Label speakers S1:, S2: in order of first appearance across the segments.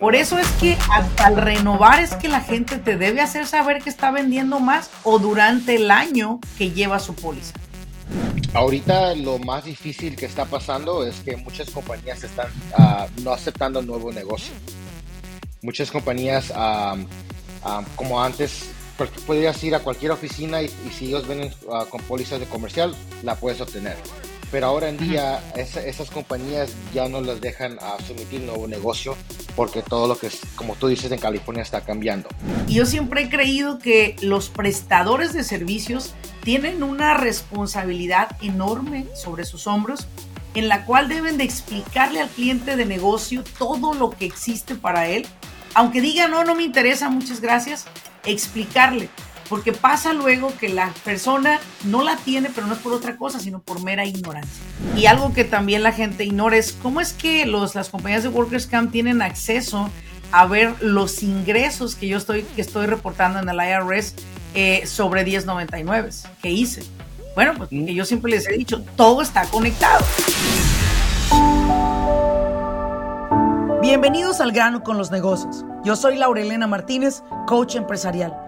S1: Por eso es que al renovar es que la gente te debe hacer saber que está vendiendo más o durante el año que lleva su póliza.
S2: Ahorita lo más difícil que está pasando es que muchas compañías están uh, no aceptando nuevo negocio. Muchas compañías, um, um, como antes, podrías ir a cualquier oficina y, si ellos vienen uh, con pólizas de comercial, la puedes obtener. Pero ahora en día esa, esas compañías ya no las dejan a someter nuevo negocio porque todo lo que, es, como tú dices, en California está cambiando.
S1: Y yo siempre he creído que los prestadores de servicios tienen una responsabilidad enorme sobre sus hombros en la cual deben de explicarle al cliente de negocio todo lo que existe para él. Aunque diga, no, no me interesa, muchas gracias, explicarle porque pasa luego que la persona no la tiene, pero no es por otra cosa, sino por mera ignorancia. Y algo que también la gente ignora es cómo es que los, las compañías de Workers Camp tienen acceso a ver los ingresos que yo estoy, que estoy reportando en el IRS eh, sobre 1099 que hice. Bueno, pues que yo siempre les he dicho, todo está conectado. Bienvenidos al grano con los negocios. Yo soy Laurelena Martínez, coach empresarial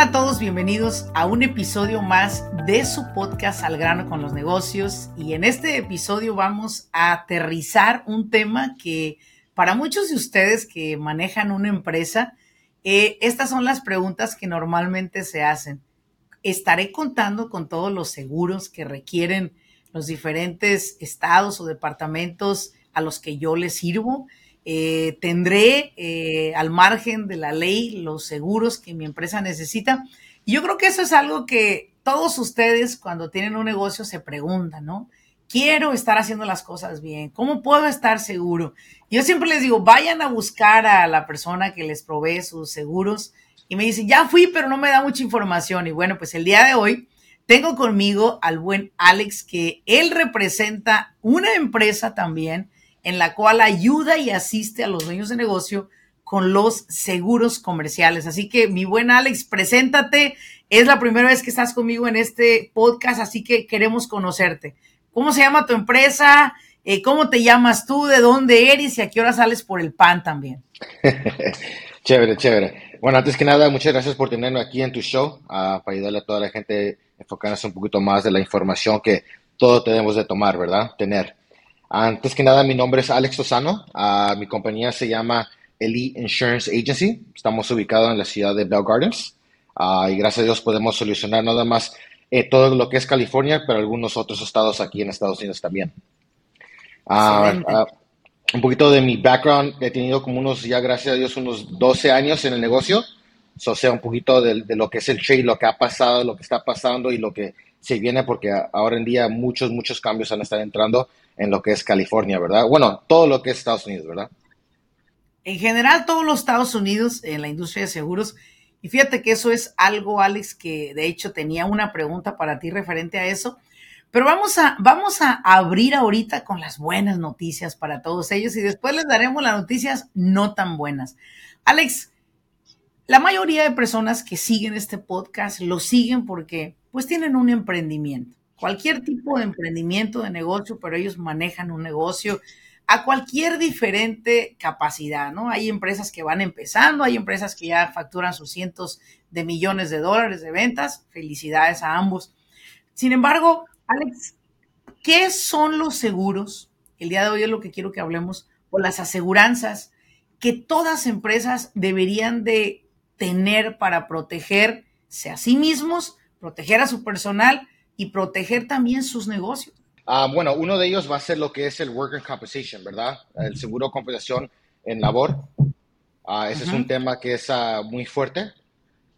S1: A todos, bienvenidos a un episodio más de su podcast Al grano con los negocios y en este episodio vamos a aterrizar un tema que para muchos de ustedes que manejan una empresa, eh, estas son las preguntas que normalmente se hacen. ¿Estaré contando con todos los seguros que requieren los diferentes estados o departamentos a los que yo les sirvo? Eh, tendré eh, al margen de la ley los seguros que mi empresa necesita. Y yo creo que eso es algo que todos ustedes cuando tienen un negocio se preguntan, ¿no? Quiero estar haciendo las cosas bien. ¿Cómo puedo estar seguro? Yo siempre les digo, vayan a buscar a la persona que les provee sus seguros. Y me dicen, ya fui, pero no me da mucha información. Y bueno, pues el día de hoy tengo conmigo al buen Alex, que él representa una empresa también en la cual ayuda y asiste a los dueños de negocio con los seguros comerciales. Así que, mi buen Alex, preséntate. Es la primera vez que estás conmigo en este podcast, así que queremos conocerte. ¿Cómo se llama tu empresa? Eh, ¿Cómo te llamas tú? ¿De dónde eres? ¿Y a qué hora sales por el pan también?
S2: chévere, chévere. Bueno, antes que nada, muchas gracias por tenerme aquí en tu show, uh, para ayudarle a toda la gente a enfocarnos un poquito más de la información que todos tenemos de tomar, ¿verdad? Tener. Antes que nada, mi nombre es Alex Lozano. Uh, mi compañía se llama Elite Insurance Agency. Estamos ubicados en la ciudad de Bell Gardens. Uh, y gracias a Dios podemos solucionar nada más eh, todo lo que es California, pero algunos otros estados aquí en Estados Unidos también. Uh, un poquito de mi background, he tenido como unos, ya gracias a Dios, unos 12 años en el negocio. o sea, un poquito de, de, lo que es el trade, lo que ha pasado, lo que está pasando y lo que se viene, porque ahora en día muchos, muchos cambios han estado entrando en lo que es California, ¿verdad? Bueno, todo lo que es Estados Unidos, ¿verdad?
S1: En general, todos los Estados Unidos en la industria de seguros. Y fíjate que eso es algo, Alex, que de hecho tenía una pregunta para ti referente a eso. Pero vamos a, vamos a abrir ahorita con las buenas noticias para todos ellos y después les daremos las noticias no tan buenas. Alex, la mayoría de personas que siguen este podcast lo siguen porque pues tienen un emprendimiento cualquier tipo de emprendimiento, de negocio, pero ellos manejan un negocio a cualquier diferente capacidad, ¿no? Hay empresas que van empezando, hay empresas que ya facturan sus cientos de millones de dólares de ventas. Felicidades a ambos. Sin embargo, Alex, ¿qué son los seguros? El día de hoy es lo que quiero que hablemos, o las aseguranzas que todas empresas deberían de tener para protegerse a sí mismos, proteger a su personal y proteger también sus negocios.
S2: Ah, bueno, uno de ellos va a ser lo que es el worker compensation, ¿verdad? El seguro de compensación en labor. Uh, ese es un tema que es uh, muy fuerte.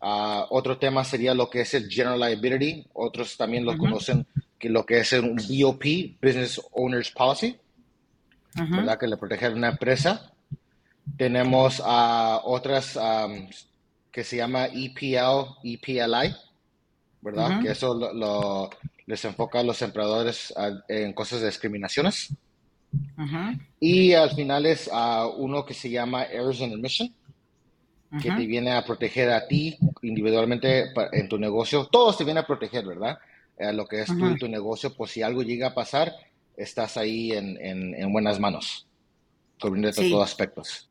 S2: otro tema sería lo que es el general liability. Otros también lo conocen que lo que es un BOP, Business Owners Policy. ¿verdad? Que le protege a una empresa. Tenemos otras que se llama EPL, EPLI, ¿verdad? Que eso lo, les enfoca a los empleadores en cosas de discriminaciones. Y al final es a uno que se llama Errors in Admission, que te viene a proteger a ti individualmente en tu negocio. Todos te vienen a proteger, ¿verdad? A lo que es tú y tu negocio, por si algo llega a pasar, estás ahí en, en, buenas manos, cubriéndote todos aspectos.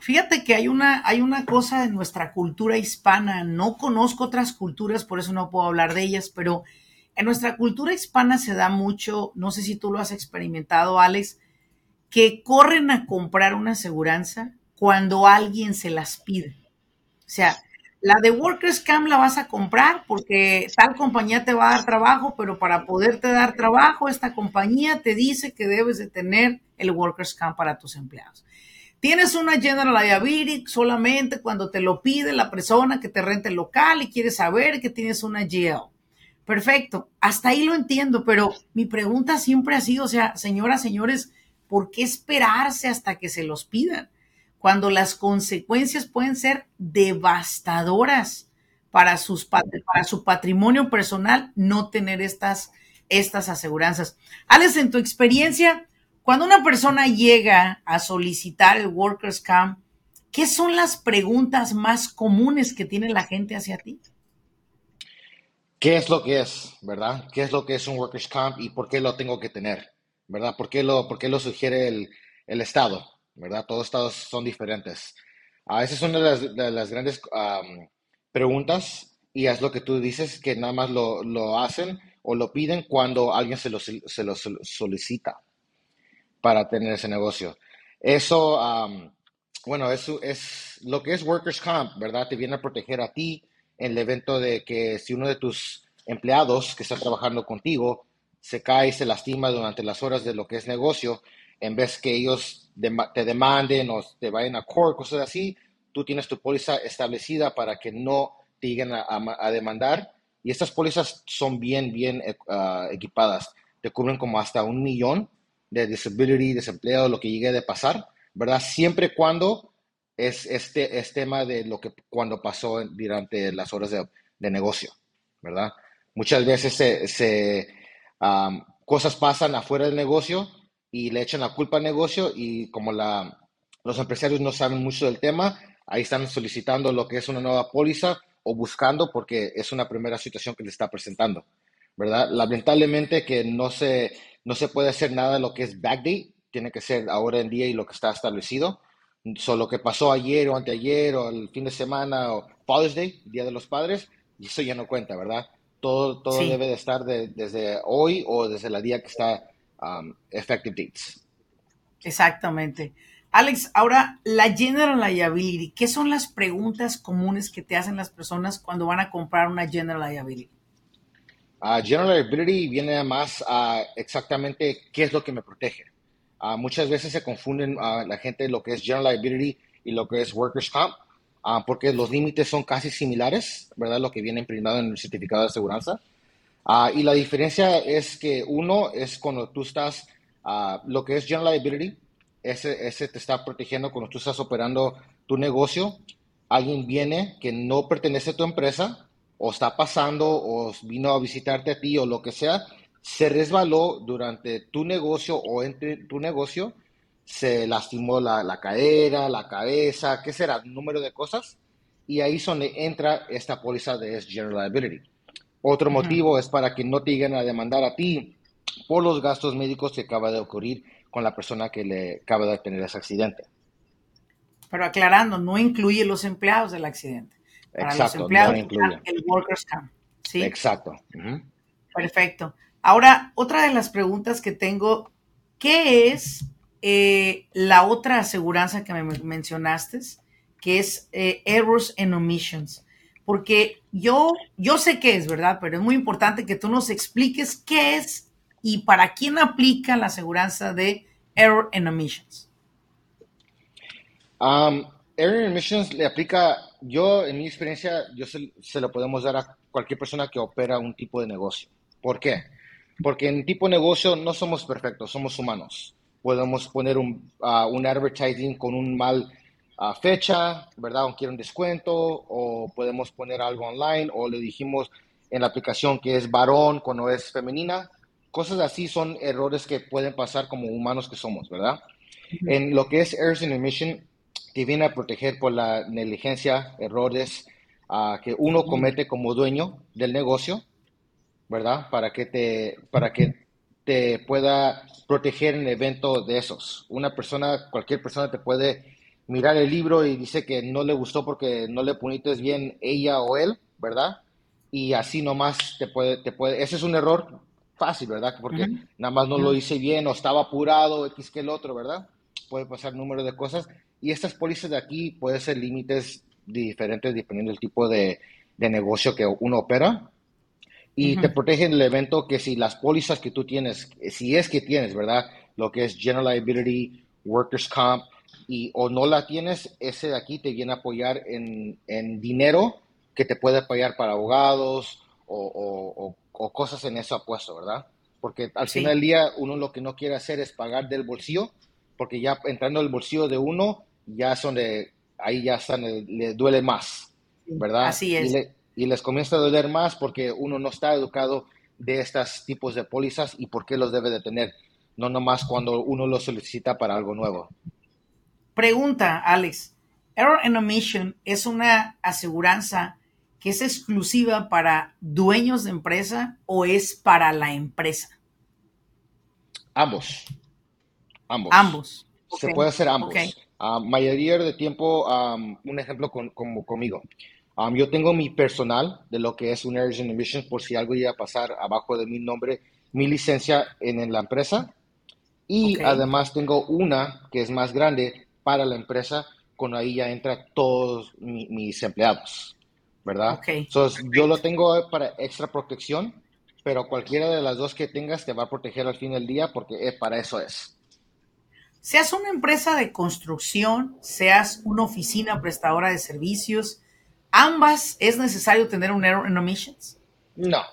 S1: Fíjate que hay una, hay una cosa en nuestra cultura hispana, no conozco otras culturas, por eso no puedo hablar de ellas, pero en nuestra cultura hispana se da mucho, no sé si tú lo has experimentado, Alex, que corren a comprar una aseguranza cuando alguien se las pide. O sea, la de Workers Camp la vas a comprar porque tal compañía te va a dar trabajo, pero para poderte dar trabajo, esta compañía te dice que debes de tener el Workers Camp para tus empleados. Tienes una General Liability solamente cuando te lo pide la persona que te renta el local y quiere saber que tienes una GL. Perfecto, hasta ahí lo entiendo, pero mi pregunta siempre ha sido, o sea, señoras, señores, ¿por qué esperarse hasta que se los pidan? Cuando las consecuencias pueden ser devastadoras para, sus, para su patrimonio personal no tener estas, estas aseguranzas. Alex, en tu experiencia, cuando una persona llega a solicitar el Workers Camp, ¿qué son las preguntas más comunes que tiene la gente hacia ti?
S2: qué es lo que es, ¿verdad? ¿Qué es lo que es un workers' comp y por qué lo tengo que tener, ¿verdad? ¿Por qué lo, por qué lo sugiere el, el Estado, ¿verdad? Todos estados son diferentes. A de las, de las grandes preguntas y es lo que tú dices, que nada más lo, lo hacen o lo piden cuando alguien se lo, se lo solicita para tener ese negocio. Eso, bueno, eso es lo que es workers' comp, ¿verdad? Te viene a proteger a ti, en el evento de que si uno de tus empleados que está trabajando contigo se cae y se lastima durante las horas de lo que es negocio, en vez que ellos te demanden o te vayan a court, cosas así, tú tienes tu póliza establecida para que no te lleguen a, demandar. Y estas pólizas son bien, bien ah, equipadas. Te cubren como hasta un millón de disability, desempleo, lo que llegue de pasar, ¿verdad? Siempre cuando es este es tema de lo que cuando pasó durante las horas de, negocio, ¿verdad? Muchas veces se, cosas pasan afuera del negocio y le echan la culpa al negocio y como la, los empresarios no saben mucho del tema, ahí están solicitando lo que es una nueva póliza o buscando porque es una primera situación que le está presentando, ¿verdad? Lamentablemente que no se, no se puede hacer nada de lo que es backdate, tiene que ser ahora en día y lo que está establecido solo que pasó ayer o anteayer o el fin de semana o Father's Day, Día de los Padres, y eso ya no cuenta, ¿verdad? Todo, todo debe de estar desde hoy o desde el día que está um, effective dates.
S1: Exactamente. Alex, ahora la General Liability, ¿qué son las preguntas comunes que te hacen las personas cuando van a comprar una General Liability?
S2: Uh, General Liability viene más a exactamente qué es lo que me protege. Ah, muchas veces se confunden a la gente lo que es General Liability y lo que es Workers' Comp, ah, porque los límites son casi similares, ¿verdad? Lo que viene imprimado en el certificado de aseguranza. Y la diferencia es que uno es cuando tú estás, lo que es General Liability, ese, ese te está protegiendo cuando tú estás operando tu negocio. Alguien viene que no pertenece a tu empresa o está pasando o vino a visitarte a ti o lo que sea se resbaló durante tu negocio o entre tu negocio, se lastimó la, la cadera, la cabeza, qué será, un número de cosas, y ahí es donde entra esta póliza de General Liability. Otro motivo es para que no te lleguen a demandar a ti por los gastos médicos que acaba de ocurrir con la persona que le acaba de tener ese accidente.
S1: Pero aclarando, no incluye los empleados del accidente. Para Exacto, los empleados no el workers camp. ¿sí?
S2: Exacto.
S1: Perfecto. Ahora, otra de las preguntas que tengo, ¿qué es eh, la otra aseguranza que me mencionaste? Que es eh, Errors and Omissions. Porque yo, yo sé qué es, ¿verdad? Pero es muy importante que tú nos expliques qué es y para quién aplica la aseguranza de Error and Omissions.
S2: Um, error and Omissions le aplica, yo en mi experiencia, yo se, se lo podemos dar a cualquier persona que opera un tipo de negocio. ¿Por qué? Porque en tipo negocio no somos perfectos, somos humanos. podemos poner un, uh, un advertising con un mal uh, fecha, ¿verdad? O quiere un descuento, o podemos poner algo online, o le dijimos en la aplicación que es varón cuando es femenina. Cosas así son errores que pueden pasar como humanos que somos, ¿verdad? En lo que es Errors in Emission, que viene a proteger por la negligencia, errores uh, que uno comete como dueño del negocio, ¿verdad? Para que te, para que te pueda proteger en evento de esos. Una persona, cualquier persona te puede mirar el libro y dice que no le gustó porque no le poniste bien ella o él, ¿verdad? Y así nomás te puede, te puede, ese es un error fácil, ¿verdad? Porque nada más no lo hice bien o estaba apurado, X que el otro, ¿verdad? Puede pasar número de cosas. Y estas pólizas de aquí pueden ser límites diferentes dependiendo del tipo de, de negocio que uno opera y te protegen el evento que si las pólizas que tú tienes, si es que tienes, ¿verdad? Lo que es General Liability, Workers' Comp, y o no la tienes, ese de aquí te viene a apoyar en, en dinero que te puede apoyar para abogados o, o, cosas en ese apuesto, ¿verdad? Porque al final del día uno lo que no quiere hacer es pagar del bolsillo, porque ya entrando el bolsillo de uno, ya son de, ahí ya están, le, duele más, ¿verdad?
S1: Así es
S2: y les comienza a doler más porque uno no está educado de estos tipos de pólizas y por qué los debe de tener, no nomás cuando uno los solicita para algo nuevo.
S1: Pregunta, Alex. Error and Omission es una aseguranza que es exclusiva para dueños de empresa o es para la empresa?
S2: Ambos. Ambos.
S1: Ambos.
S2: Se puede hacer ambos. Ah, mayoría de tiempo, un ejemplo con, como conmigo. Um, yo tengo mi personal de lo que es un and Emissions por si algo iba a pasar abajo de mi nombre, mi licencia en, la empresa. Y además tengo una que es más grande para la empresa, con ahí ya entra todos mis empleados, ¿verdad? Entonces, yo lo tengo para extra protección, pero cualquiera de las dos que tengas te va a proteger al fin del día porque para eso es.
S1: Seas una empresa de construcción, seas una oficina prestadora de servicios, ambas es necesario tener un error in omissions?
S2: No,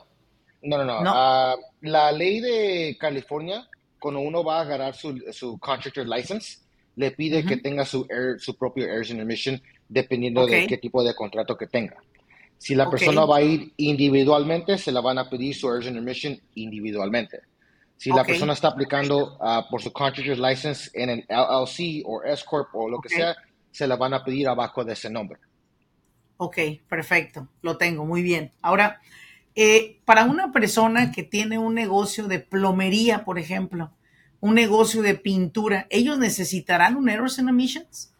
S2: no, no, no. Ah, la ley de California, cuando uno va a agarrar su, su contractor license, le pide que tenga su, su propio errors in omission dependiendo de qué tipo de contrato que tenga. Si la persona va a ir individualmente, se la van a pedir su errors in omission individualmente. Si la persona está aplicando ah, por su contractor's license en el LLC o S Corp o lo que sea, se la van a pedir abajo de ese nombre.
S1: Ok, perfecto, lo tengo, muy bien. Ahora, eh, para una persona que tiene un negocio de plomería, por ejemplo, un negocio de pintura, ¿ellos necesitarán un Errors and Emissions?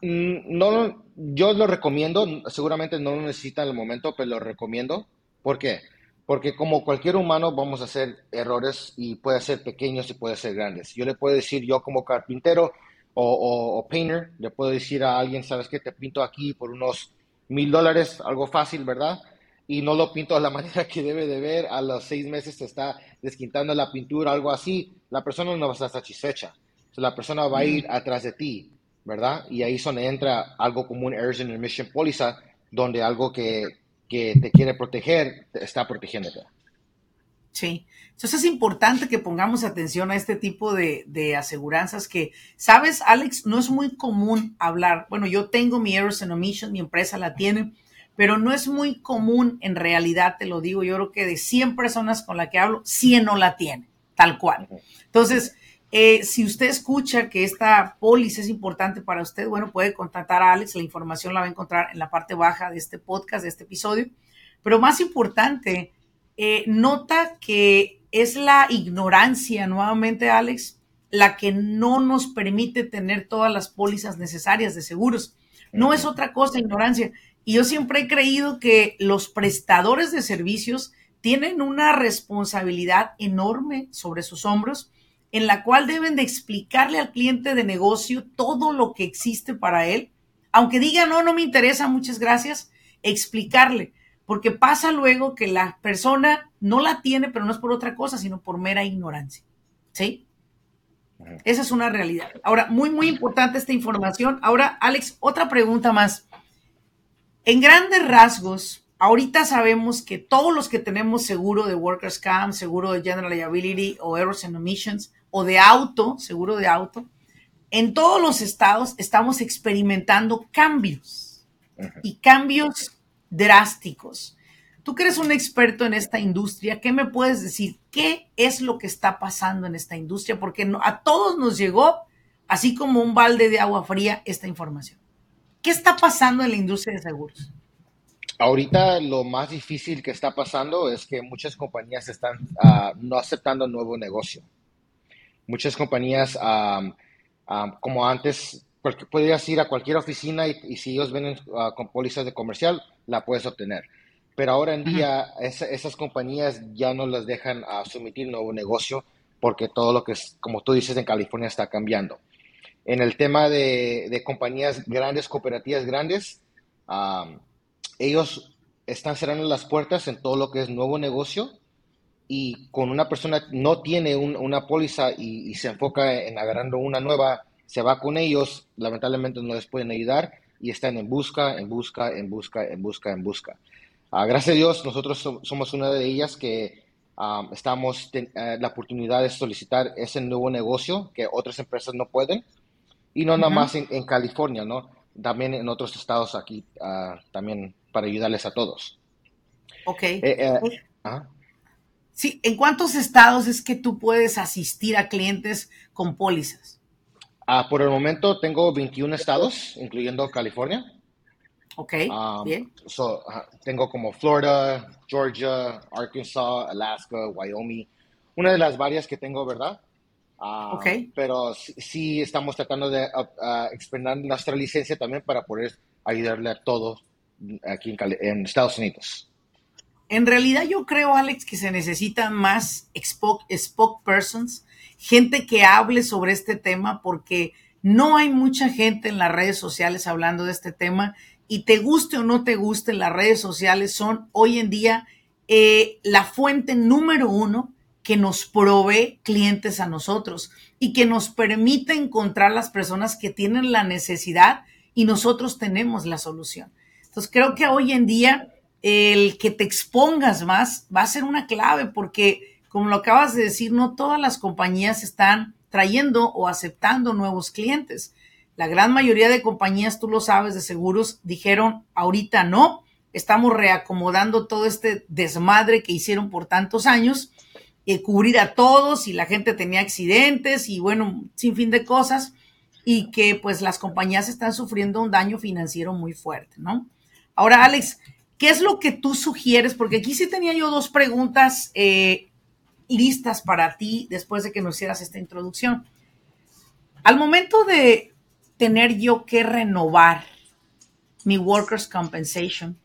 S2: Mm, no, yo lo recomiendo, seguramente no lo necesitan al momento, pero lo recomiendo. ¿Por qué? Porque como cualquier humano vamos a hacer errores y puede ser pequeños y puede ser grandes. Yo le puedo decir, yo como carpintero, o, painter, le puedo decir a alguien, sabes que te pinto aquí por unos mil dólares, algo fácil, ¿verdad? Y no lo pinto de la manera que debe de ver, a los seis meses te está desquintando la pintura, algo así, la persona no va a estar satisfecha. la persona va a ir atrás de ti, ¿verdad? Y ahí es donde entra algo como un Errors and Emission Póliza, donde algo que, que te quiere proteger, te está protegiéndote.
S1: Sí. Entonces es importante que pongamos atención a este tipo de, de, aseguranzas que, sabes, Alex, no es muy común hablar. Bueno, yo tengo mi Errors and Omission, mi empresa la tiene, pero no es muy común en realidad, te lo digo, yo creo que de 100 personas con las que hablo, 100 no la tienen, tal cual. Entonces, eh, si usted escucha que esta póliza es importante para usted, bueno, puede contactar a Alex, la información la va a encontrar en la parte baja de este podcast, de este episodio. Pero más importante, eh, nota que es la ignorancia, nuevamente Alex, la que no nos permite tener todas las pólizas necesarias de seguros. No es otra cosa, ignorancia. Y yo siempre he creído que los prestadores de servicios tienen una responsabilidad enorme sobre sus hombros en la cual deben de explicarle al cliente de negocio todo lo que existe para él. Aunque diga, no, no me interesa, muchas gracias, explicarle porque pasa luego que la persona no la tiene, pero no es por otra cosa, sino por mera ignorancia. ¿Sí? Esa es una realidad. Ahora, muy, muy importante esta información. Ahora, Alex, otra pregunta más. En grandes rasgos, ahorita sabemos que todos los que tenemos seguro de Workers' Camp, seguro de General Liability o Errors and Omissions, o de auto, seguro de auto, en todos los estados estamos experimentando cambios y cambios drásticos. Tú que eres un experto en esta industria, ¿qué me puedes decir? ¿Qué es lo que está pasando en esta industria? Porque a todos nos llegó, así como un balde de agua fría, esta información. ¿Qué está pasando en la industria de seguros?
S2: Ahorita lo más difícil que está pasando es que muchas compañías están ah, no aceptando nuevo negocio. Muchas compañías, como antes, podías ir a cualquier oficina y, si ellos vienen ah, con pólizas de comercial, la puedes obtener. Pero ahora en día esas compañías ya no las dejan a someter nuevo negocio porque todo lo que es, como tú dices, en California está cambiando. En el tema de, compañías grandes, cooperativas grandes, ellos están cerrando las puertas en todo lo que es nuevo negocio y con una persona no tiene una póliza y, se enfoca en agarrando una nueva, se va con ellos, lamentablemente no les pueden ayudar y están en busca, en busca, en busca, en busca, en busca. Ah, gracias a Dios, nosotros somos una de ellas que um, estamos eh, la oportunidad de solicitar ese nuevo negocio que otras empresas no pueden. Y no nada más en, California, ¿no? También en otros estados aquí, ah, también para ayudarles a todos.
S1: Ok. Eh, eh, sí, ¿en cuántos estados es que tú puedes asistir a clientes con pólizas?
S2: Ah, por el momento tengo 21 estados, incluyendo California.
S1: Ok, um, bien.
S2: tengo como Florida, Georgia, Arkansas, Alaska, Wyoming. Una de las varias que tengo, ¿verdad? Uh, ok. Pero sí, estamos tratando de uh, expender nuestra licencia también para poder ayudarle a todos aquí en, Estados Unidos.
S1: En realidad yo creo, Alex, que se necesitan más spokespersons, gente que hable sobre este tema, porque no hay mucha gente en las redes sociales hablando de este tema y te guste o no te guste, las redes sociales son hoy en día eh, la fuente número uno que nos provee clientes a nosotros y que nos permite encontrar las personas que tienen la necesidad y nosotros tenemos la solución. Entonces creo que hoy en día el que te expongas más va a ser una clave porque, como lo acabas de decir, no todas las compañías están trayendo o aceptando nuevos clientes. La gran mayoría de compañías, tú lo sabes, de seguros, dijeron, ahorita no, estamos reacomodando todo este desmadre que hicieron por tantos años, y cubrir a todos y la gente tenía accidentes y bueno, sin fin de cosas, y que pues las compañías están sufriendo un daño financiero muy fuerte, ¿no? Ahora, Alex, ¿qué es lo que tú sugieres? Porque aquí sí tenía yo dos preguntas eh, listas para ti después de que nos hicieras esta introducción. Al momento de tener yo que renovar mi workers' compensation?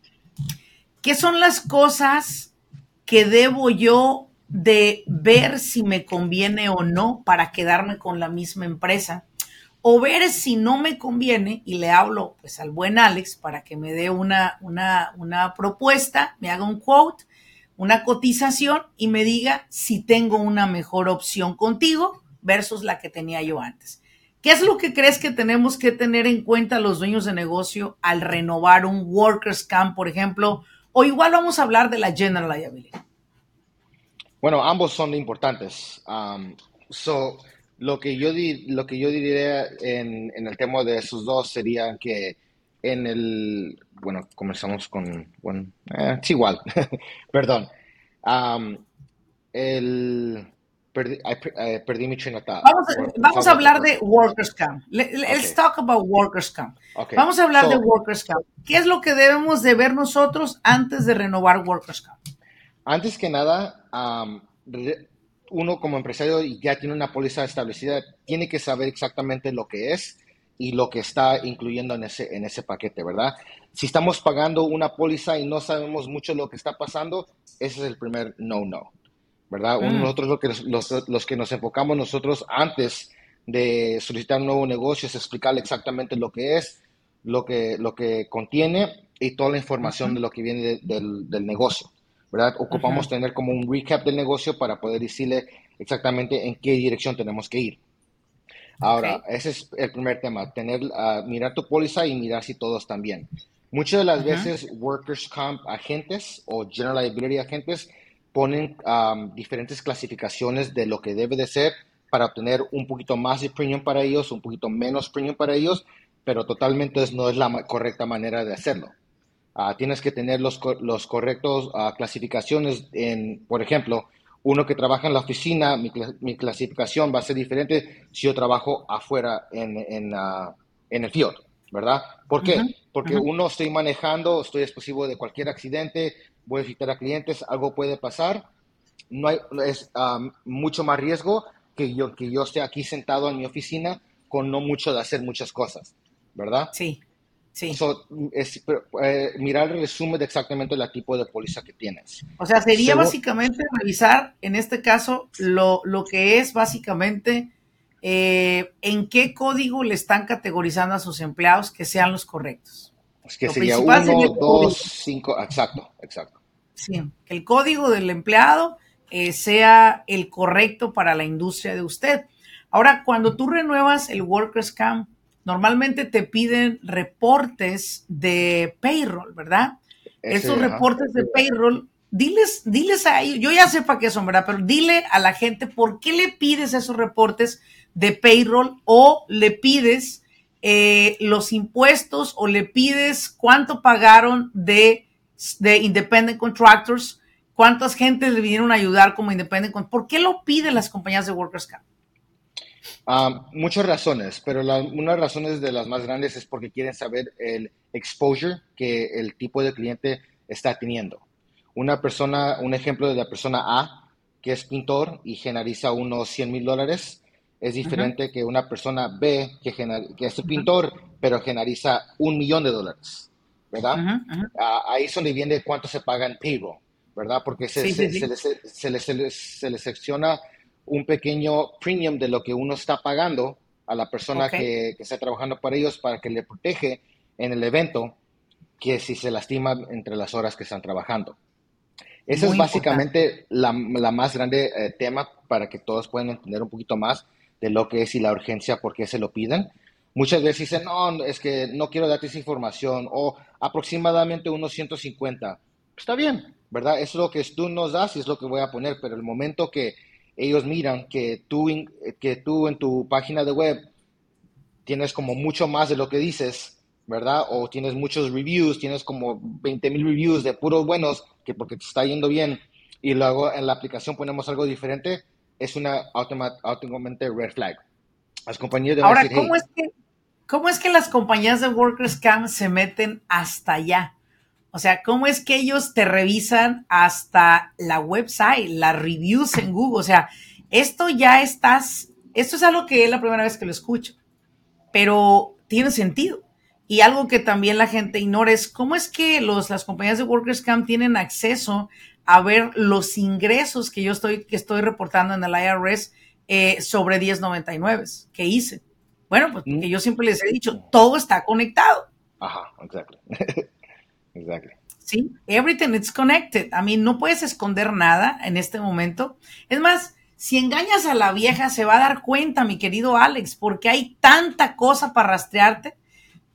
S1: ¿Qué son las cosas que debo yo de ver si me conviene o no para quedarme con la misma empresa? O ver si no me conviene y le hablo pues al buen Alex para que me dé una, una, una propuesta, me haga un quote, una cotización y me diga si tengo una mejor opción contigo versus la que tenía yo antes. ¿Qué es lo que crees que tenemos que tener en cuenta los dueños de negocio al renovar un Workers Camp, por ejemplo? O igual vamos a hablar de la General Liability.
S2: Bueno, ambos son importantes. Um, so, lo que yo, lo que yo diría en, el tema de esos dos sería que en el, bueno, comenzamos con, bueno, eh, es igual, perdón. Um, el, Perdí, mi train
S1: Vamos, a, hablar de Workers Camp. Let's talk about Workers Camp. Vamos a hablar de Workers Camp. ¿Qué es lo que debemos de ver nosotros antes de renovar Workers Camp?
S2: Antes que nada, uno como empresario ya tiene una póliza establecida, tiene que saber exactamente lo que es y lo que está incluyendo en ese, en ese paquete, ¿verdad? Si estamos pagando una póliza y no sabemos mucho lo que está pasando, ese es el primer no-no. ¿verdad? Mm. Nosotros lo que, los, los, que nos enfocamos nosotros antes de solicitar un nuevo negocio es explicarle exactamente lo que es, lo que, lo que contiene y toda la información de lo que viene del, del, negocio, ¿verdad? Ocupamos tener como un recap del negocio para poder decirle exactamente en qué dirección tenemos que ir. Ahora, ese es el primer tema, tener, uh, mirar tu póliza y mirar si todos están bien. Muchas de las veces, workers' comp agentes o general liability agentes ponen diferentes clasificaciones de lo que debe de ser para obtener un poquito más de premium para ellos, un poquito menos premium para ellos, pero totalmente no es la correcta manera de hacerlo. Ah, tienes que tener los, los correctos uh, clasificaciones en, por ejemplo, uno que trabaja en la oficina, mi, mi, clasificación va a ser diferente si yo trabajo afuera en, en, uh, en el field, ¿verdad? ¿Por qué? Porque uno estoy manejando, estoy explosivo de cualquier accidente, voy a visitar a clientes, algo puede pasar, no hay, es mucho más riesgo que yo, que yo esté aquí sentado en mi oficina con no mucho de hacer muchas cosas, ¿verdad?
S1: Sí. Sí.
S2: es, eh, mirar el resumen de exactamente el tipo de póliza que tienes.
S1: O sea, sería básicamente revisar, en este caso, lo, lo que es básicamente eh, en qué código le están categorizando a sus empleados que sean los correctos.
S2: Es que sería uno, dos, cinco, exacto, exacto.
S1: Sí, que el código del empleado eh, sea el correcto para la industria de usted. Ahora, cuando tú renuevas el Workers Camp, normalmente te piden reportes de payroll, ¿verdad? Esos reportes de payroll, diles, diles a ellos, yo ya sé para qué son, ¿verdad? Pero dile a la gente por qué le pides esos reportes de payroll o le pides eh, los impuestos o le pides cuánto pagaron de, de independent contractors, cuántas gentes le vinieron a ayudar como independent contractors. ¿Por qué lo piden las compañías de Workers Camp?
S2: Muchas razones, pero la, una de las razones de las más grandes es porque quieren saber el exposure que el tipo de cliente está teniendo. Una persona, un ejemplo de la persona A, que es pintor y generaliza unos 100 mil dólares, es diferente que una persona B, que, que es pintor, pero generaliza un millón de dólares, ¿verdad? ahí es donde viene cuánto se paga en payroll, ¿verdad? Porque se, se, le, se, le, secciona un pequeño premium de lo que uno está pagando a la persona que, está trabajando para ellos para que le protege en el evento que si se lastima entre las horas que están trabajando. Ese es básicamente la, más grande eh, tema para que todos puedan entender un poquito más de lo que es y la urgencia, por qué se lo piden. Muchas veces dicen, no, es que no quiero darte esa información o aproximadamente unos 150. Está bien, ¿verdad? Eso es lo que tú nos das y es lo que voy a poner, pero el momento que ellos miran que tú, que tú en tu página de web tienes como mucho más de lo que dices, ¿verdad? O tienes muchos reviews, tienes como 20 mil reviews de puros buenos, que porque te está yendo bien, y luego en la aplicación ponemos algo diferente, es una automáticamente red flag.
S1: Las compañías de Ahora, ¿cómo, es que, ¿cómo es que las compañías de Workers Camp se meten hasta allá? O sea, ¿cómo es que ellos te revisan hasta la website, las reviews en Google? O sea, esto ya estás, esto es algo que es la primera vez que lo escucho, pero tiene sentido. Y algo que también la gente ignora es cómo es que los, las compañías de Workers Camp tienen acceso a ver los ingresos que yo estoy, que estoy reportando en el IRS eh, sobre 1099 que hice. Bueno, pues porque mm. yo siempre les he dicho, todo está conectado.
S2: Ajá, exacto.
S1: Exactly. Sí, everything is connected. A mí no puedes esconder nada en este momento. Es más, si engañas a la vieja, se va a dar cuenta, mi querido Alex, porque hay tanta cosa para rastrearte.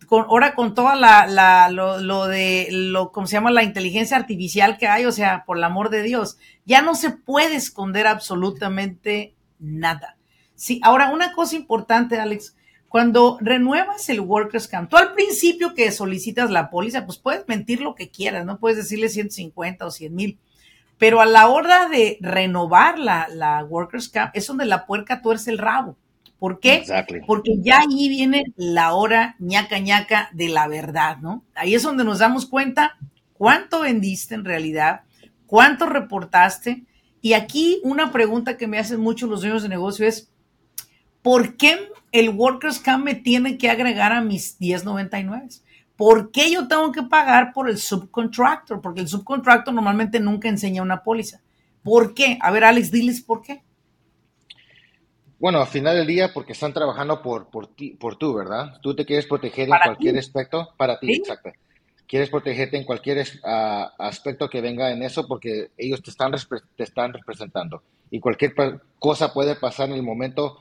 S1: Con, ahora con toda la, la lo, lo, de lo, ¿cómo se llama? La inteligencia artificial que hay, o sea, por el amor de Dios, ya no se puede esconder absolutamente nada. Sí, ahora una cosa importante, Alex, cuando renuevas el Workers Camp, tú al principio que solicitas la póliza, pues puedes mentir lo que quieras, no puedes decirle 150 o 100 mil. Pero a la hora de renovar la, la Workers Camp, es donde la puerca tuerce el rabo. ¿Por qué? Porque ya ahí viene la hora ñaca ñaca de la verdad, ¿no? Ahí es donde nos damos cuenta cuánto vendiste en realidad, cuánto reportaste. Y aquí una pregunta que me hacen muchos los dueños de negocio es, ¿por qué el Workers Camp me tiene que agregar a mis 1099? ¿Por qué yo tengo que pagar por el subcontractor? Porque el subcontractor normalmente nunca enseña una póliza. ¿Por qué? A ver, Alex, diles por qué.
S2: Bueno, al final del día, porque están trabajando por, por, ti, por tú, ¿verdad? Tú te quieres proteger en cualquier aspecto, para ti, exacto. Quieres protegerte en cualquier aspecto que venga en eso porque ellos te están, te están representando. Y cualquier cosa puede pasar en el momento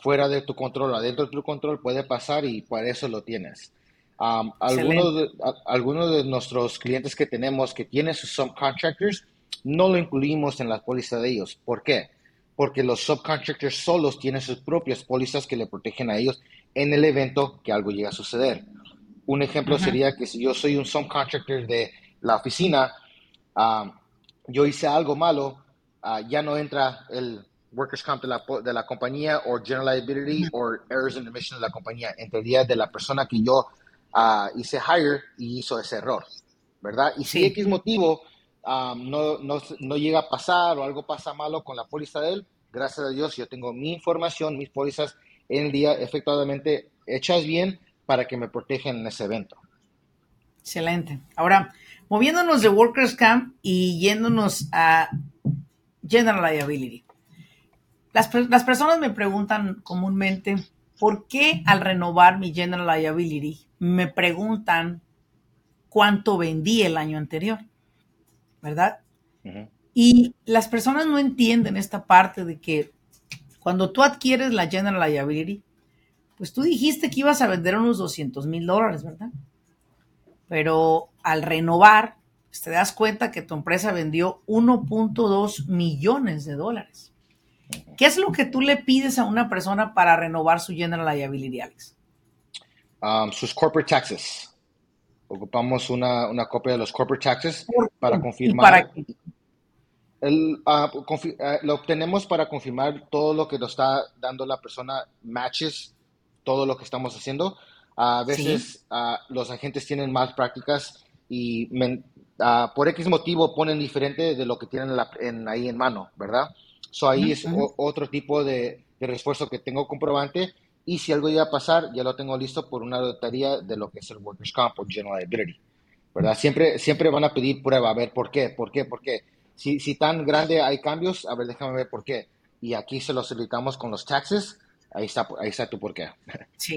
S2: fuera de tu control, adentro de tu control, puede pasar y por eso lo tienes. algunos, de, algunos de nuestros clientes que tenemos que tienen sus subcontractors, no lo incluimos en la póliza de ellos. ¿Por qué? porque los subcontractors solos tienen sus propias pólizas que le protegen a ellos en el evento que algo llegue a suceder. Un ejemplo sería que si yo soy un subcontractor de la oficina, ah, yo hice algo malo, ah, ya no entra el workers' comp de la, de la compañía o general liability o errors in emission de la compañía. Entraría de la persona que yo uh, hice hire y hizo ese error, ¿verdad? Y si X motivo no, no, no, llega a pasar o algo pasa malo con la póliza de él, gracias a Dios yo tengo mi información, mis pólizas en el día efectivamente hechas bien para que me protejan en ese evento.
S1: Excelente. Ahora, moviéndonos de Workers Camp y yéndonos a General Liability. Las, las personas me preguntan comúnmente, ¿por qué al renovar mi General Liability me preguntan cuánto vendí el año anterior? ¿Verdad? Y las personas no entienden esta parte de que cuando tú adquieres la General Liability, pues tú dijiste que ibas a vender unos 200 mil dólares, ¿verdad? Pero al renovar, pues te das cuenta que tu empresa vendió 1.2 millones de dólares. ¿Qué es lo que tú le pides a una persona para renovar su General Liability, Alex?
S2: Um, sus corporate taxes. Ocupamos una, copia de los corporate taxes para confirmar. Ah, ah, lo obtenemos para confirmar todo lo que nos está dando la persona, matches, todo lo que estamos haciendo. A veces ah, los agentes tienen más prácticas y por X motivo ponen diferente de lo que tienen ahí en mano, ¿verdad? So ahí es otro tipo de, de refuerzo que tengo comprobante y si algo iba a pasar, ya lo tengo listo por una auditoría de lo que es el Workers' Comp o General Liability, ¿verdad? Siempre, siempre van a pedir prueba, a ver por qué, por qué, por qué. Si, si tan grande hay cambios, a ver, déjame ver por qué. Y aquí se los solicitamos con los taxes, ahí está, ahí está tu por qué.
S1: Sí.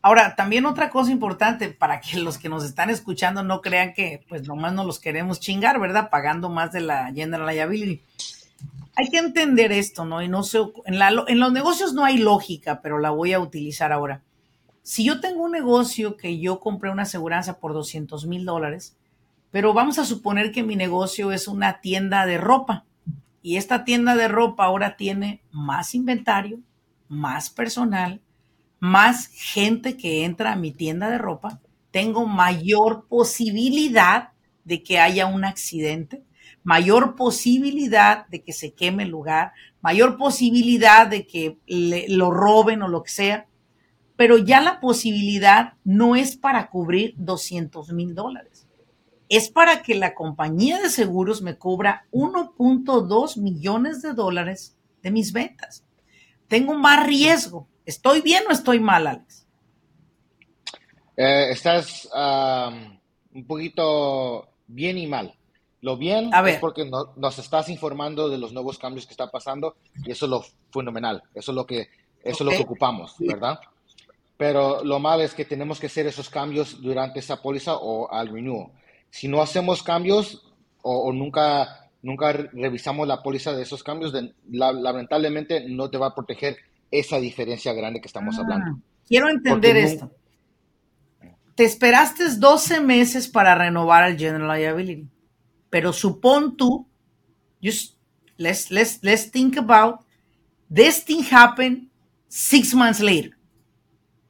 S1: Ahora, también otra cosa importante para que los que nos están escuchando no crean que pues nomás no los queremos chingar, ¿verdad? Pagando más de la General Liability hay que entender esto, ¿no? Y no sé, en, en los negocios no hay lógica, pero la voy a utilizar ahora. Si yo tengo un negocio que yo compré una aseguranza por 200 mil dólares, pero vamos a suponer que mi negocio es una tienda de ropa y esta tienda de ropa ahora tiene más inventario, más personal, más gente que entra a mi tienda de ropa, tengo mayor posibilidad de que haya un accidente mayor posibilidad de que se queme el lugar, mayor posibilidad de que lo roben o lo que sea, pero ya la posibilidad no es para cubrir 200 mil dólares, es para que la compañía de seguros me cubra 1.2 millones de dólares de mis ventas. Tengo más riesgo. ¿Estoy bien o estoy mal, Alex?
S2: Eh, estás un poquito bien y mal. Lo bien es porque nos estás informando de los nuevos cambios que están pasando y eso es lo fenomenal, eso es lo que, eso es lo que ocupamos, ¿verdad? Pero lo malo es que tenemos que hacer esos cambios durante esa póliza o al renewal. Si no hacemos cambios o, nunca, nunca revisamos la póliza de esos cambios, lamentablemente no te va a proteger esa diferencia grande que estamos hablando. Ah,
S1: quiero entender esto. Te esperaste 12 meses para renovar el General Liability. Pero supón tú, just let's, let's, let's think about this thing happened six months later.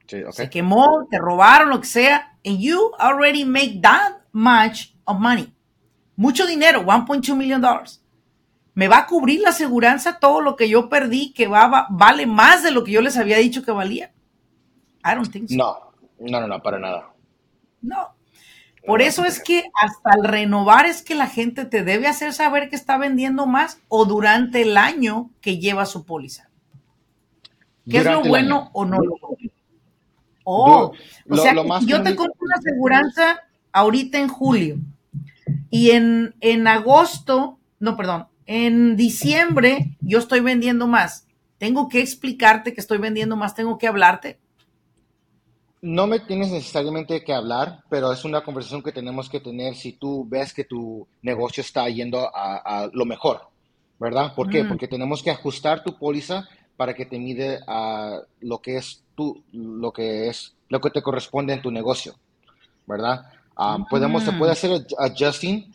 S1: Se quemó, te robaron, lo que sea, and you already make that much of money. Mucho dinero, 1.2 million dollars. ¿Me va a cubrir la aseguranza todo lo que yo perdí que va, vale más de lo que yo les había dicho que valía? I don't think so.
S2: No, no, no, no, para nada.
S1: No, por eso es que hasta el renovar es que la gente te debe hacer saber que está vendiendo más o durante el año que lleva su póliza. ¿Qué es lo bueno o no lo bueno? Oh, o sea, yo te compro una aseguranza ahorita en julio y en, en agosto, no, perdón, en diciembre yo estoy vendiendo más. Tengo que explicarte que estoy vendiendo más, tengo que hablarte
S2: no me tienes necesariamente que hablar, pero es una conversación que tenemos que tener si tú ves que tu negocio está yendo a, lo mejor, ¿verdad? ¿Por qué? Porque tenemos que ajustar tu póliza para que te mide a lo que es tu, lo que es, lo que te corresponde en tu negocio, ¿verdad? Ah, podemos, se puede hacer adjusting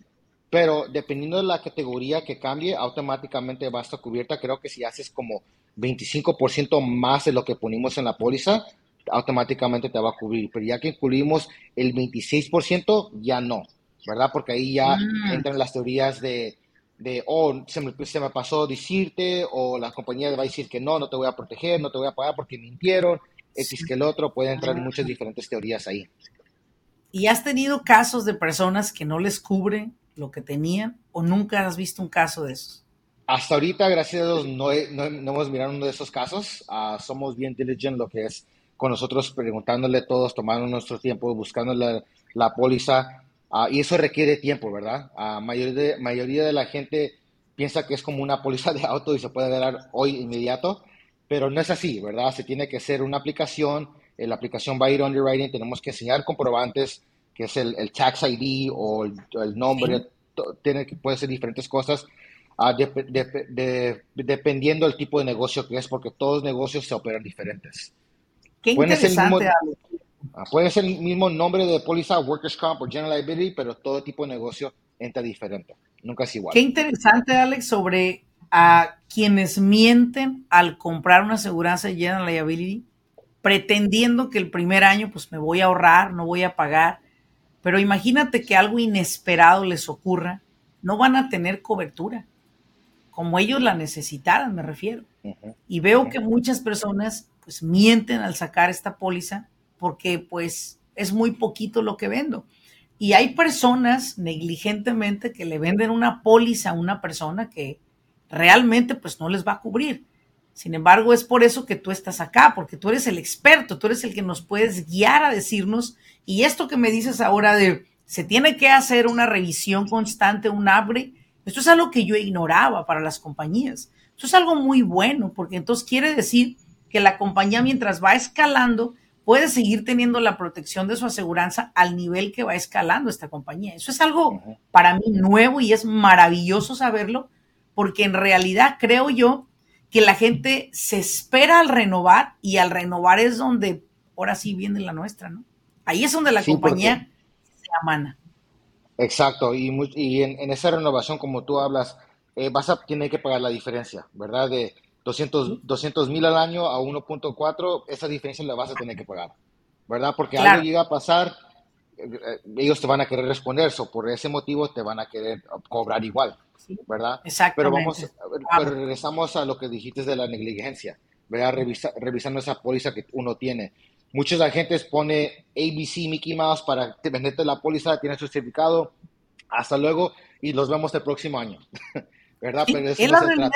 S2: pero dependiendo de la categoría que cambie, automáticamente va a estar cubierta. Creo que si haces como 25% más de lo que ponimos en la póliza, automáticamente te va a cubrir. Pero ya que incluimos el 26%, ya no, ¿verdad? Porque ahí ya mm. entran las teorías de, de oh, se me, se me, pasó decirte, o la compañía va a decir que no, no te voy a proteger, no te voy a pagar porque mintieron, X que el otro, puede entrar ah. muchas diferentes teorías ahí.
S1: ¿Y has tenido casos de personas que no les cubren lo que tenían o nunca has visto un caso de esos?
S2: Hasta ahorita, gracias a Dios, no, hemos mirado uno de esos casos. Ah, somos bien diligent lo que es con nosotros preguntándole todos, tomando nuestro tiempo, buscando la, la póliza. Ah, y eso requiere tiempo, ¿verdad? La mayoría, de, mayoría de la gente piensa que es como una póliza de auto y se puede dar hoy inmediato, pero no es así, ¿verdad? Se tiene que hacer una aplicación, eh, la aplicación va a ir underwriting, tenemos que enseñar comprobantes, que es el, el tax ID o el, nombre, tiene que puede ser diferentes cosas, uh, dependiendo del tipo de negocio que es, porque todos los negocios se operan diferentes.
S1: Qué interesante,
S2: ah, puede ser el mismo nombre de póliza, Workers' Comp o General Liability, pero todo tipo de negocio entra diferente. Nunca es igual.
S1: Qué interesante, Alex, sobre a quienes mienten al comprar una aseguranza de General Liability, pretendiendo que el primer año pues me voy a ahorrar, no voy a pagar pero imagínate que algo inesperado les ocurra, no van a tener cobertura, como ellos la necesitaran, me refiero. Y veo que muchas personas pues mienten al sacar esta póliza porque pues es muy poquito lo que vendo. Y hay personas negligentemente que le venden una póliza a una persona que realmente pues no les va a cubrir. Sin embargo, es por eso que tú estás acá, porque tú eres el experto, tú eres el que nos puedes guiar a decirnos, y esto que me dices ahora de se tiene que hacer una revisión constante, un abre, esto es algo que yo ignoraba para las compañías. Esto es algo muy bueno, porque entonces quiere decir que la compañía mientras va escalando puede seguir teniendo la protección de su aseguranza al nivel que va escalando esta compañía. Eso es algo para mí nuevo y es maravilloso saberlo, porque en realidad creo yo que la gente se espera al renovar y al renovar es donde ahora sí viene la nuestra, ¿no? Ahí es donde la compañía se amana.
S2: Exacto, y, y en, esa renovación, como tú hablas, eh, vas a tener que pagar la diferencia, ¿verdad? De 200 mil al año a 1.4, esa diferencia la vas a tener que pagar, ¿verdad? Porque algo llega a pasar, eh, eh, ellos te van a querer responder, o por ese motivo te van a querer cobrar igual. ¿verdad? Pero vamos, pero regresamos a lo que dijiste de la negligencia, ¿verdad? revisando esa póliza que uno tiene. Muchos agentes pone ABC Mickey Mouse para venderte la póliza, tiene su certificado, hasta luego y los vemos el próximo año, ¿verdad?
S1: Pero es la realidad.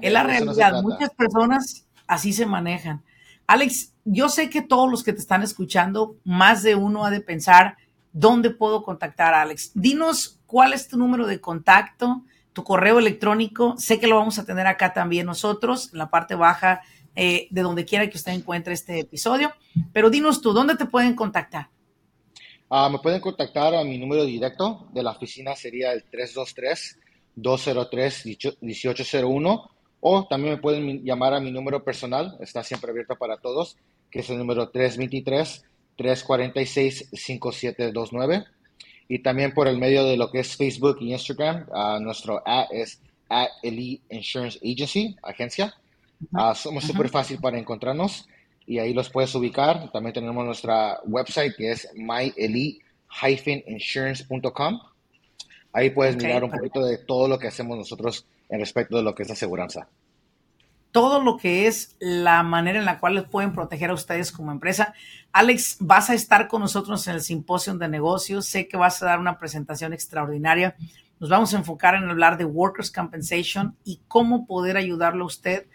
S1: Es la realidad. Muchas personas así se manejan. Alex, yo sé que todos los que te están escuchando, más de uno ha de pensar, ¿dónde puedo contactar a Alex? Dinos cuál es tu número de contacto, tu correo electrónico. Sé que lo vamos a tener acá también nosotros, en la parte baja eh, de donde quiera que usted encuentre este episodio. Pero dinos tú, ¿dónde te pueden contactar?
S2: Ah, me pueden contactar a mi número directo de la oficina, sería el 323-203-1801. O también me pueden llamar a mi número personal, está siempre abierto para todos, que es el número 323-346-5729 y también por el medio de lo que es Facebook y Instagram. Uh, nuestro A es at Elite Insurance Agency, agencia. Uh, somos súper fácil para encontrarnos y ahí los puedes ubicar. También tenemos nuestra website que es myelite-insurance.com. Ahí puedes mirar un poquito de todo lo que hacemos nosotros en respecto de lo que es la aseguranza
S1: todo lo que es la manera en la cual les pueden proteger a ustedes como empresa. Alex, vas a estar con nosotros en el simposio de negocios. Sé que vas a dar una presentación extraordinaria. Nos vamos a enfocar en hablar de Workers' Compensation y cómo poder ayudarlo a usted.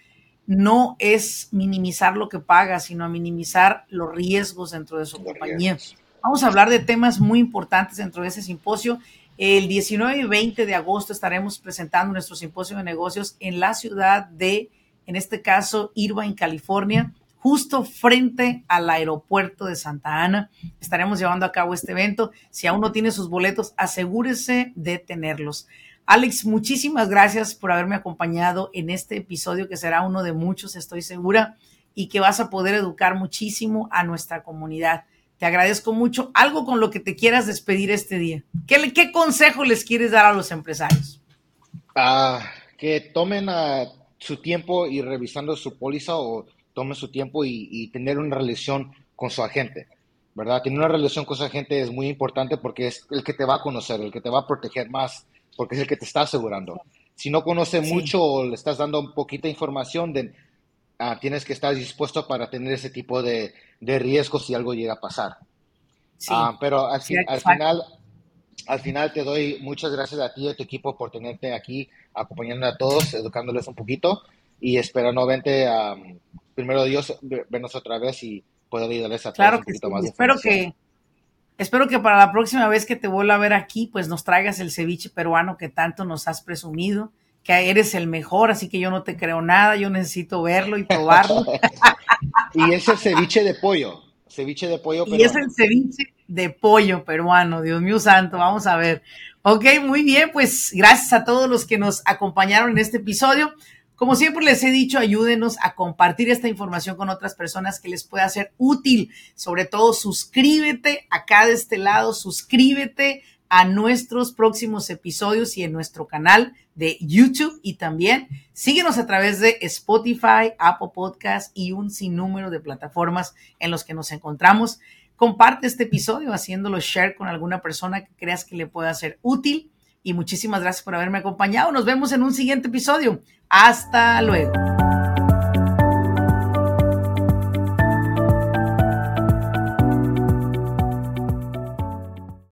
S1: No es minimizar lo que paga, sino a minimizar los riesgos dentro de su compañía. Vamos a hablar de temas muy importantes dentro de ese simposio. El 19 y 20 de agosto estaremos presentando nuestro simposio de negocios en la ciudad de en este caso Irvine, California, justo frente al aeropuerto de Santa Ana. Estaremos llevando a cabo este evento. Si aún no tiene sus boletos, asegúrese de tenerlos. Alex, muchísimas gracias por haberme acompañado en este episodio que será uno de muchos, estoy segura, y que vas a poder educar muchísimo a nuestra comunidad. Te agradezco mucho. Algo con lo que te quieras despedir este día. ¿Qué, qué consejo les quieres dar a los empresarios?
S2: Uh, que tomen su tiempo y revisando su póliza o tomen su tiempo y, y, tener una relación con su agente, ¿verdad? Tener una relación con su agente es muy importante porque es el que te va a conocer, el que te va a proteger más, porque es el que te está asegurando. Si no conoce sí. mucho o le estás dando un poquita información, de, uh, tienes que estar dispuesto para tener ese tipo de, de riesgos si algo llega a pasar. Sí. pero al, final al final te doy muchas gracias a ti y a tu equipo por tenerte aquí, acompañando a todos, educándoles un poquito y espero nuevamente, um, primero Dios, vernos otra vez y poder ayudarles a
S1: claro
S2: todos
S1: un poquito sí. más. Espero que, espero que para la próxima vez que te vuelva a ver aquí, pues nos traigas el ceviche peruano que tanto nos has presumido, que eres el mejor, así que yo no te creo nada, yo necesito verlo y probarlo.
S2: y es el ceviche de pollo ceviche de pollo
S1: peruano. Y es el ceviche de pollo peruano, Dios mío santo, vamos a ver. Ok, muy bien, pues gracias a todos los que nos acompañaron en este episodio. Como siempre les he dicho, ayúdenos a compartir esta información con otras personas que les pueda ser útil. Sobre todo, suscríbete acá de este lado, suscríbete a nuestros próximos episodios y en nuestro canal de YouTube y también síguenos a través de Spotify, Apple Podcast y un sinnúmero de plataformas en los que nos encontramos. Comparte este episodio haciéndolo share con alguna persona que creas que le pueda ser útil y muchísimas gracias por haberme acompañado. Nos vemos en un siguiente episodio. Hasta luego.